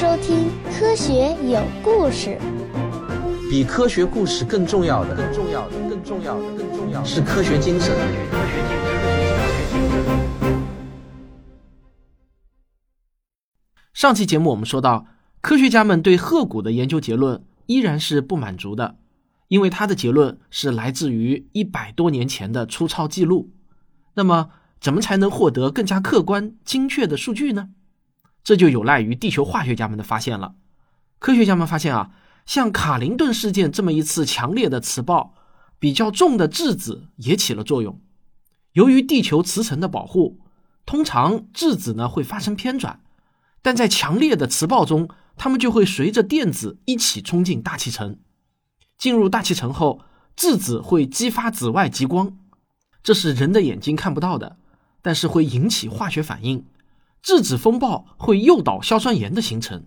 收听《科学有故事》。比科学故事更重要的，更重要的，更重要的，更重要的是科学精神。上期节目我们说到，科学家们对鹤骨的研究结论依然是不满足的，因为他的结论是来自于一百多年前的粗糙记录。那么，怎么才能获得更加客观、精确的数据呢？这就有赖于地球化学家们的发现了。科学家们发现啊，像卡林顿事件这么一次强烈的磁暴，比较重的质子也起了作用。由于地球磁层的保护，通常质子呢会发生偏转，但在强烈的磁暴中，它们就会随着电子一起冲进大气层。进入大气层后，质子会激发紫外极光，这是人的眼睛看不到的，但是会引起化学反应。质子风暴会诱导硝酸盐的形成，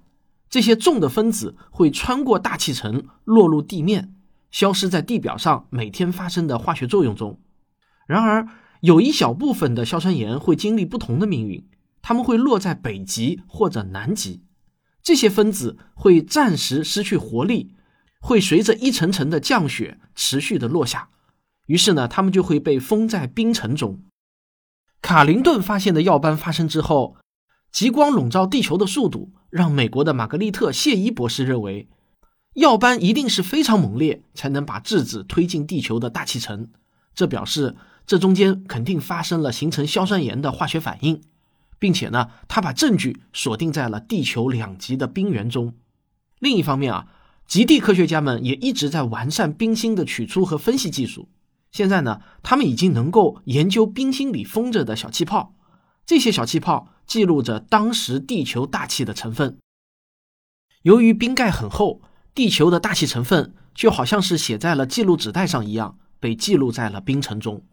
这些重的分子会穿过大气层落入地面，消失在地表上每天发生的化学作用中。然而，有一小部分的硝酸盐会经历不同的命运，它们会落在北极或者南极。这些分子会暂时失去活力，会随着一层层的降雪持续的落下，于是呢，它们就会被封在冰层中。卡林顿发现的耀斑发生之后。极光笼罩地球的速度，让美国的玛格丽特·谢伊博士认为，耀斑一定是非常猛烈，才能把质子推进地球的大气层。这表示这中间肯定发生了形成硝酸盐的化学反应，并且呢，他把证据锁定在了地球两极的冰原中。另一方面啊，极地科学家们也一直在完善冰芯的取出和分析技术。现在呢，他们已经能够研究冰芯里封着的小气泡。这些小气泡记录着当时地球大气的成分。由于冰盖很厚，地球的大气成分就好像是写在了记录纸带上一样，被记录在了冰层中。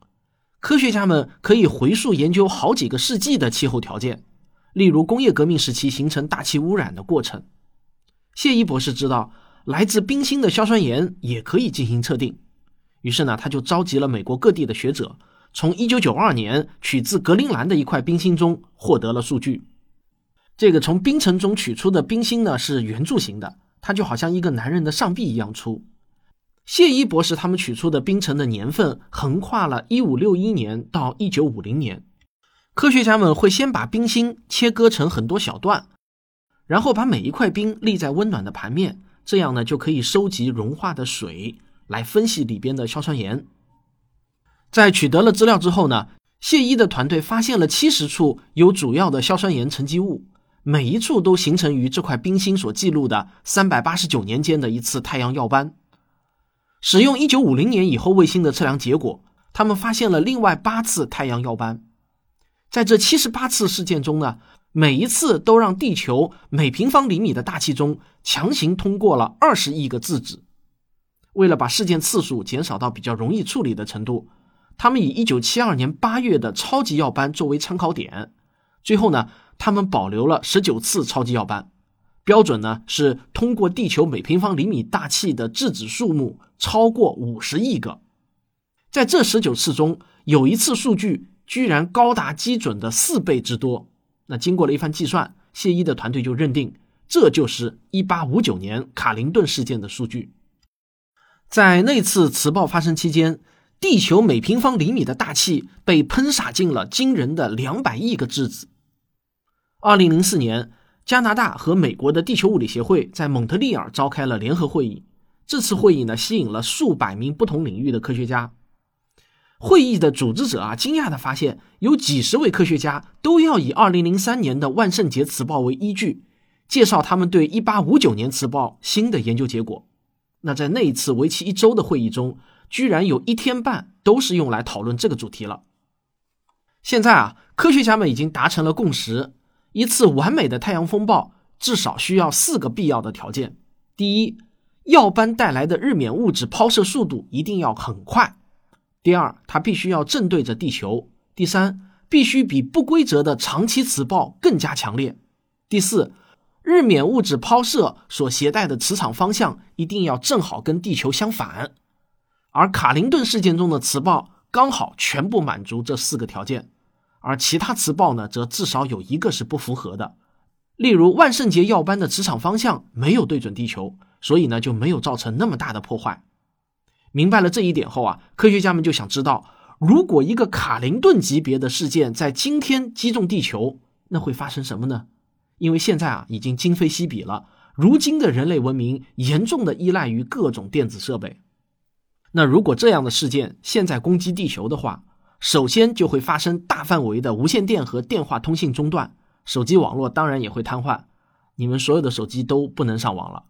科学家们可以回溯研究好几个世纪的气候条件，例如工业革命时期形成大气污染的过程。谢伊博士知道来自冰芯的硝酸盐也可以进行测定，于是呢，他就召集了美国各地的学者。从1992年取自格陵兰的一块冰芯中获得了数据。这个从冰层中取出的冰芯呢是圆柱形的，它就好像一个男人的上臂一样粗。谢伊博士他们取出的冰层的年份横跨了1561年到1950年。科学家们会先把冰芯切割成很多小段，然后把每一块冰立在温暖的盘面，这样呢就可以收集融化的水来分析里边的硝酸盐。在取得了资料之后呢，谢伊的团队发现了七十处有主要的硝酸盐沉积物，每一处都形成于这块冰芯所记录的三百八十九年间的一次太阳耀斑。使用一九五零年以后卫星的测量结果，他们发现了另外八次太阳耀斑。在这七十八次事件中呢，每一次都让地球每平方厘米的大气中强行通过了二十亿个质子。为了把事件次数减少到比较容易处理的程度。他们以一九七二年八月的超级耀斑作为参考点，最后呢，他们保留了十九次超级耀斑，标准呢是通过地球每平方厘米大气的质子数目超过五十亿个。在这十九次中，有一次数据居然高达基准的四倍之多。那经过了一番计算，谢伊的团队就认定这就是一八五九年卡林顿事件的数据。在那次磁暴发生期间。地球每平方厘米的大气被喷洒进了惊人的两百亿个质子。二零零四年，加拿大和美国的地球物理协会在蒙特利尔召开了联合会议。这次会议呢，吸引了数百名不同领域的科学家。会议的组织者啊，惊讶地发现，有几十位科学家都要以二零零三年的万圣节磁暴为依据，介绍他们对一八五九年磁暴新的研究结果。那在那一次为期一周的会议中，居然有一天半都是用来讨论这个主题了。现在啊，科学家们已经达成了共识：一次完美的太阳风暴至少需要四个必要的条件。第一，耀斑带来的日冕物质抛射速度一定要很快；第二，它必须要正对着地球；第三，必须比不规则的长期磁暴更加强烈；第四，日冕物质抛射所携带的磁场方向一定要正好跟地球相反。而卡林顿事件中的磁暴刚好全部满足这四个条件，而其他磁暴呢，则至少有一个是不符合的。例如万圣节耀斑的磁场方向没有对准地球，所以呢就没有造成那么大的破坏。明白了这一点后啊，科学家们就想知道，如果一个卡林顿级别的事件在今天击中地球，那会发生什么呢？因为现在啊已经今非昔比了，如今的人类文明严重的依赖于各种电子设备。那如果这样的事件现在攻击地球的话，首先就会发生大范围的无线电和电话通信中断。手机网络当然也会瘫痪，你们所有的手机都不能上网了，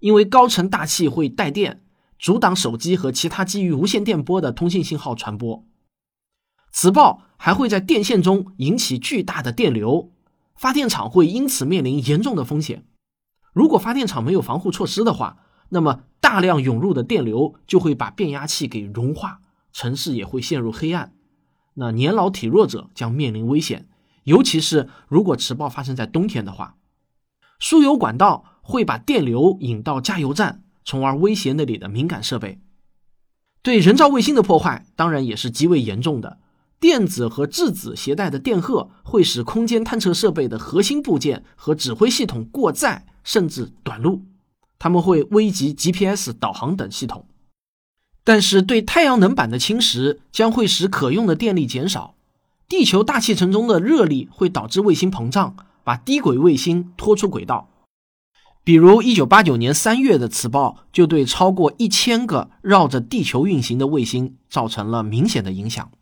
因为高层大气会带电，阻挡手机和其他基于无线电波的通信信号传播。磁暴还会在电线中引起巨大的电流，发电厂会因此面临严重的风险。如果发电厂没有防护措施的话，那么大量涌入的电流就会把变压器给融化，城市也会陷入黑暗，那年老体弱者将面临危险。尤其是如果磁暴发生在冬天的话，输油管道会把电流引到加油站，从而威胁那里的敏感设备。对人造卫星的破坏当然也是极为严重的。电子和质子携带的电荷会使空间探测设备的核心部件和指挥系统过载甚至短路，它们会危及 GPS 导航等系统。但是对太阳能板的侵蚀将会使可用的电力减少。地球大气层中的热力会导致卫星膨胀，把低轨卫星拖出轨道。比如，1989年3月的磁暴就对超过一千个绕着地球运行的卫星造成了明显的影响。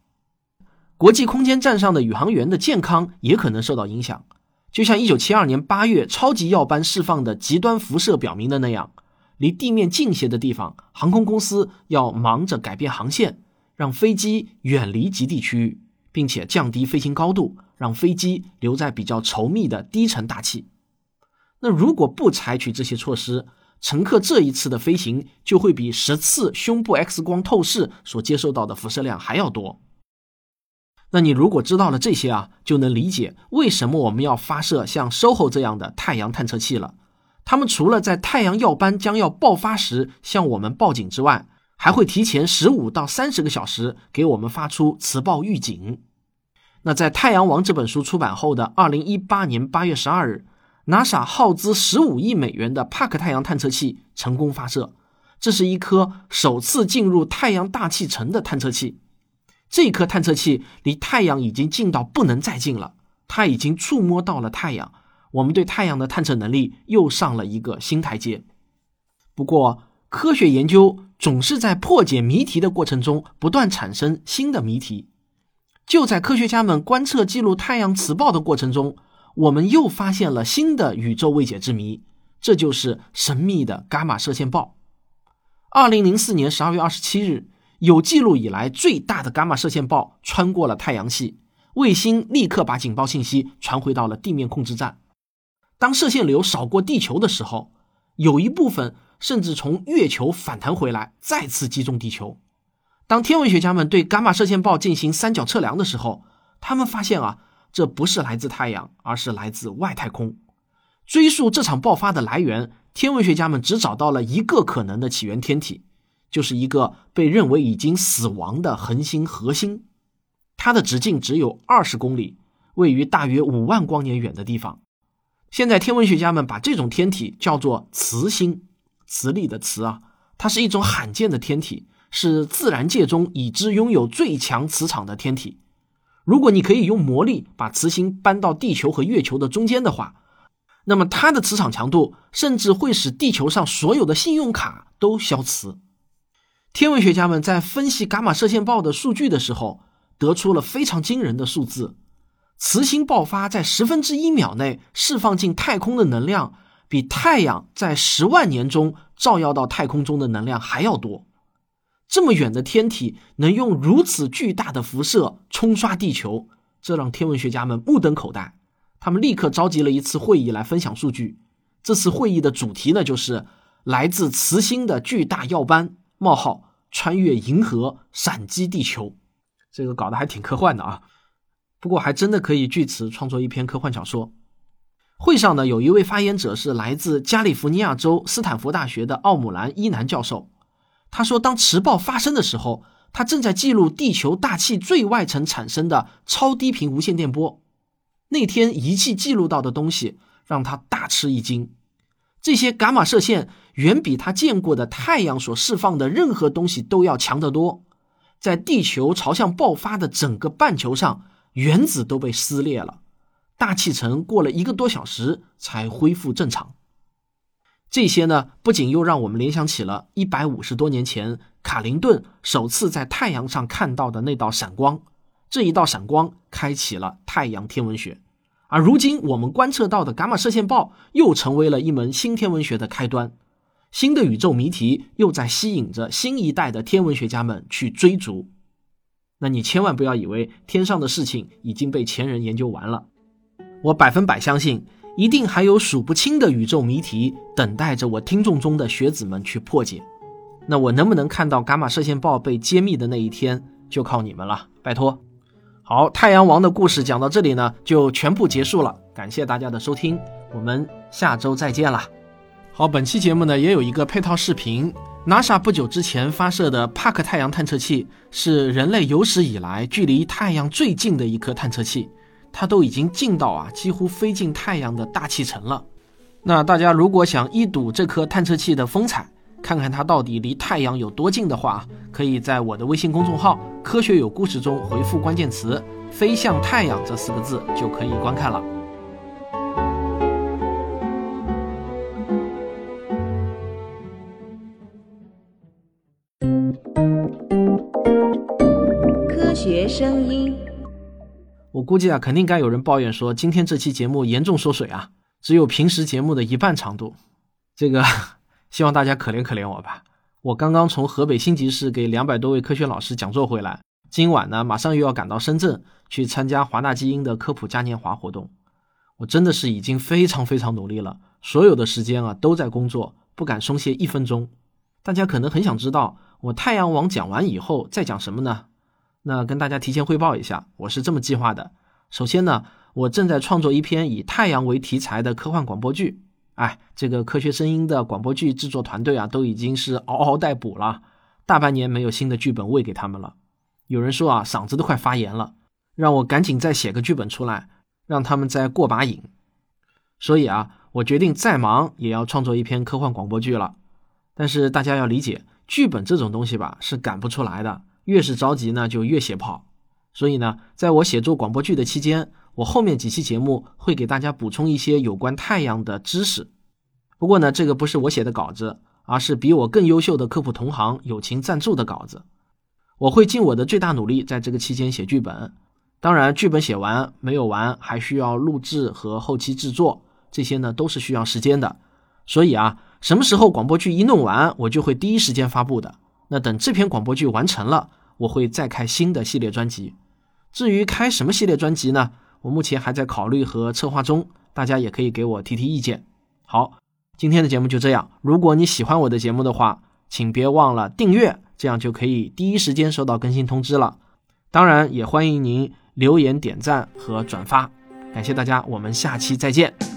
国际空间站上的宇航员的健康也可能受到影响，就像1972年8月超级耀斑释放的极端辐射表明的那样，离地面近些的地方，航空公司要忙着改变航线，让飞机远离极地区域。并且降低飞行高度，让飞机留在比较稠密的低层大气。那如果不采取这些措施，乘客这一次的飞行就会比十次胸部 X 光透视所接受到的辐射量还要多。那你如果知道了这些啊，就能理解为什么我们要发射像 SOHO 这样的太阳探测器了。它们除了在太阳耀斑将要爆发时向我们报警之外，还会提前十五到三十个小时给我们发出磁暴预警。那在《太阳王》这本书出版后的二零一八年八月十二日，NASA 耗资十五亿美元的帕克太阳探测器成功发射。这是一颗首次进入太阳大气层的探测器。这颗探测器离太阳已经近到不能再近了，它已经触摸到了太阳。我们对太阳的探测能力又上了一个新台阶。不过，科学研究。总是在破解谜题的过程中不断产生新的谜题。就在科学家们观测记录太阳磁暴的过程中，我们又发现了新的宇宙未解之谜，这就是神秘的伽马射线暴。二零零四年十二月二十七日，有记录以来最大的伽马射线暴穿过了太阳系，卫星立刻把警报信息传回到了地面控制站。当射线流扫过地球的时候，有一部分。甚至从月球反弹回来，再次击中地球。当天文学家们对伽马射线暴进行三角测量的时候，他们发现啊，这不是来自太阳，而是来自外太空。追溯这场爆发的来源，天文学家们只找到了一个可能的起源天体，就是一个被认为已经死亡的恒星核心。它的直径只有二十公里，位于大约五万光年远的地方。现在天文学家们把这种天体叫做磁星。磁力的磁啊，它是一种罕见的天体，是自然界中已知拥有最强磁场的天体。如果你可以用魔力把磁星搬到地球和月球的中间的话，那么它的磁场强度甚至会使地球上所有的信用卡都消磁。天文学家们在分析伽马射线暴的数据的时候，得出了非常惊人的数字：磁星爆发在十分之一秒内释放进太空的能量。比太阳在十万年中照耀到太空中的能量还要多，这么远的天体能用如此巨大的辐射冲刷地球，这让天文学家们目瞪口呆。他们立刻召集了一次会议来分享数据。这次会议的主题呢，就是来自磁星的巨大耀斑冒号穿越银河闪击地球。这个搞得还挺科幻的啊，不过还真的可以据此创作一篇科幻小说。会上呢，有一位发言者是来自加利福尼亚州斯坦福大学的奥姆兰伊南教授。他说，当磁暴发生的时候，他正在记录地球大气最外层产生的超低频无线电波。那天仪器记录到的东西让他大吃一惊。这些伽马射线远比他见过的太阳所释放的任何东西都要强得多。在地球朝向爆发的整个半球上，原子都被撕裂了，大气层过了一个多小时才恢复正常。这些呢，不仅又让我们联想起了一百五十多年前卡林顿首次在太阳上看到的那道闪光，这一道闪光开启了太阳天文学，而如今我们观测到的伽马射线暴又成为了一门新天文学的开端，新的宇宙谜题又在吸引着新一代的天文学家们去追逐。那你千万不要以为天上的事情已经被前人研究完了，我百分百相信。一定还有数不清的宇宙谜题等待着我听众中的学子们去破解。那我能不能看到伽马射线暴被揭秘的那一天，就靠你们了，拜托。好，太阳王的故事讲到这里呢，就全部结束了。感谢大家的收听，我们下周再见啦。好，本期节目呢也有一个配套视频，NASA 不久之前发射的帕克太阳探测器是人类有史以来距离太阳最近的一颗探测器。它都已经近到啊，几乎飞进太阳的大气层了。那大家如果想一睹这颗探测器的风采，看看它到底离太阳有多近的话，可以在我的微信公众号“科学有故事”中回复关键词“飞向太阳”这四个字，就可以观看了。科学声音。我估计啊，肯定该有人抱怨说，今天这期节目严重缩水啊，只有平时节目的一半长度。这个，希望大家可怜可怜我吧。我刚刚从河北辛集市给两百多位科学老师讲座回来，今晚呢，马上又要赶到深圳去参加华大基因的科普嘉年华活动。我真的是已经非常非常努力了，所有的时间啊都在工作，不敢松懈一分钟。大家可能很想知道，我太阳王讲完以后再讲什么呢？那跟大家提前汇报一下，我是这么计划的。首先呢，我正在创作一篇以太阳为题材的科幻广播剧。哎，这个科学声音的广播剧制作团队啊，都已经是嗷嗷待哺了，大半年没有新的剧本喂给他们了。有人说啊，嗓子都快发炎了，让我赶紧再写个剧本出来，让他们再过把瘾。所以啊，我决定再忙也要创作一篇科幻广播剧了。但是大家要理解，剧本这种东西吧，是赶不出来的。越是着急呢，就越写不好。所以呢，在我写作广播剧的期间，我后面几期节目会给大家补充一些有关太阳的知识。不过呢，这个不是我写的稿子，而是比我更优秀的科普同行友情赞助的稿子。我会尽我的最大努力，在这个期间写剧本。当然，剧本写完没有完，还需要录制和后期制作，这些呢都是需要时间的。所以啊，什么时候广播剧一弄完，我就会第一时间发布的。那等这篇广播剧完成了，我会再开新的系列专辑。至于开什么系列专辑呢？我目前还在考虑和策划中，大家也可以给我提提意见。好，今天的节目就这样。如果你喜欢我的节目的话，请别忘了订阅，这样就可以第一时间收到更新通知了。当然，也欢迎您留言、点赞和转发。感谢大家，我们下期再见。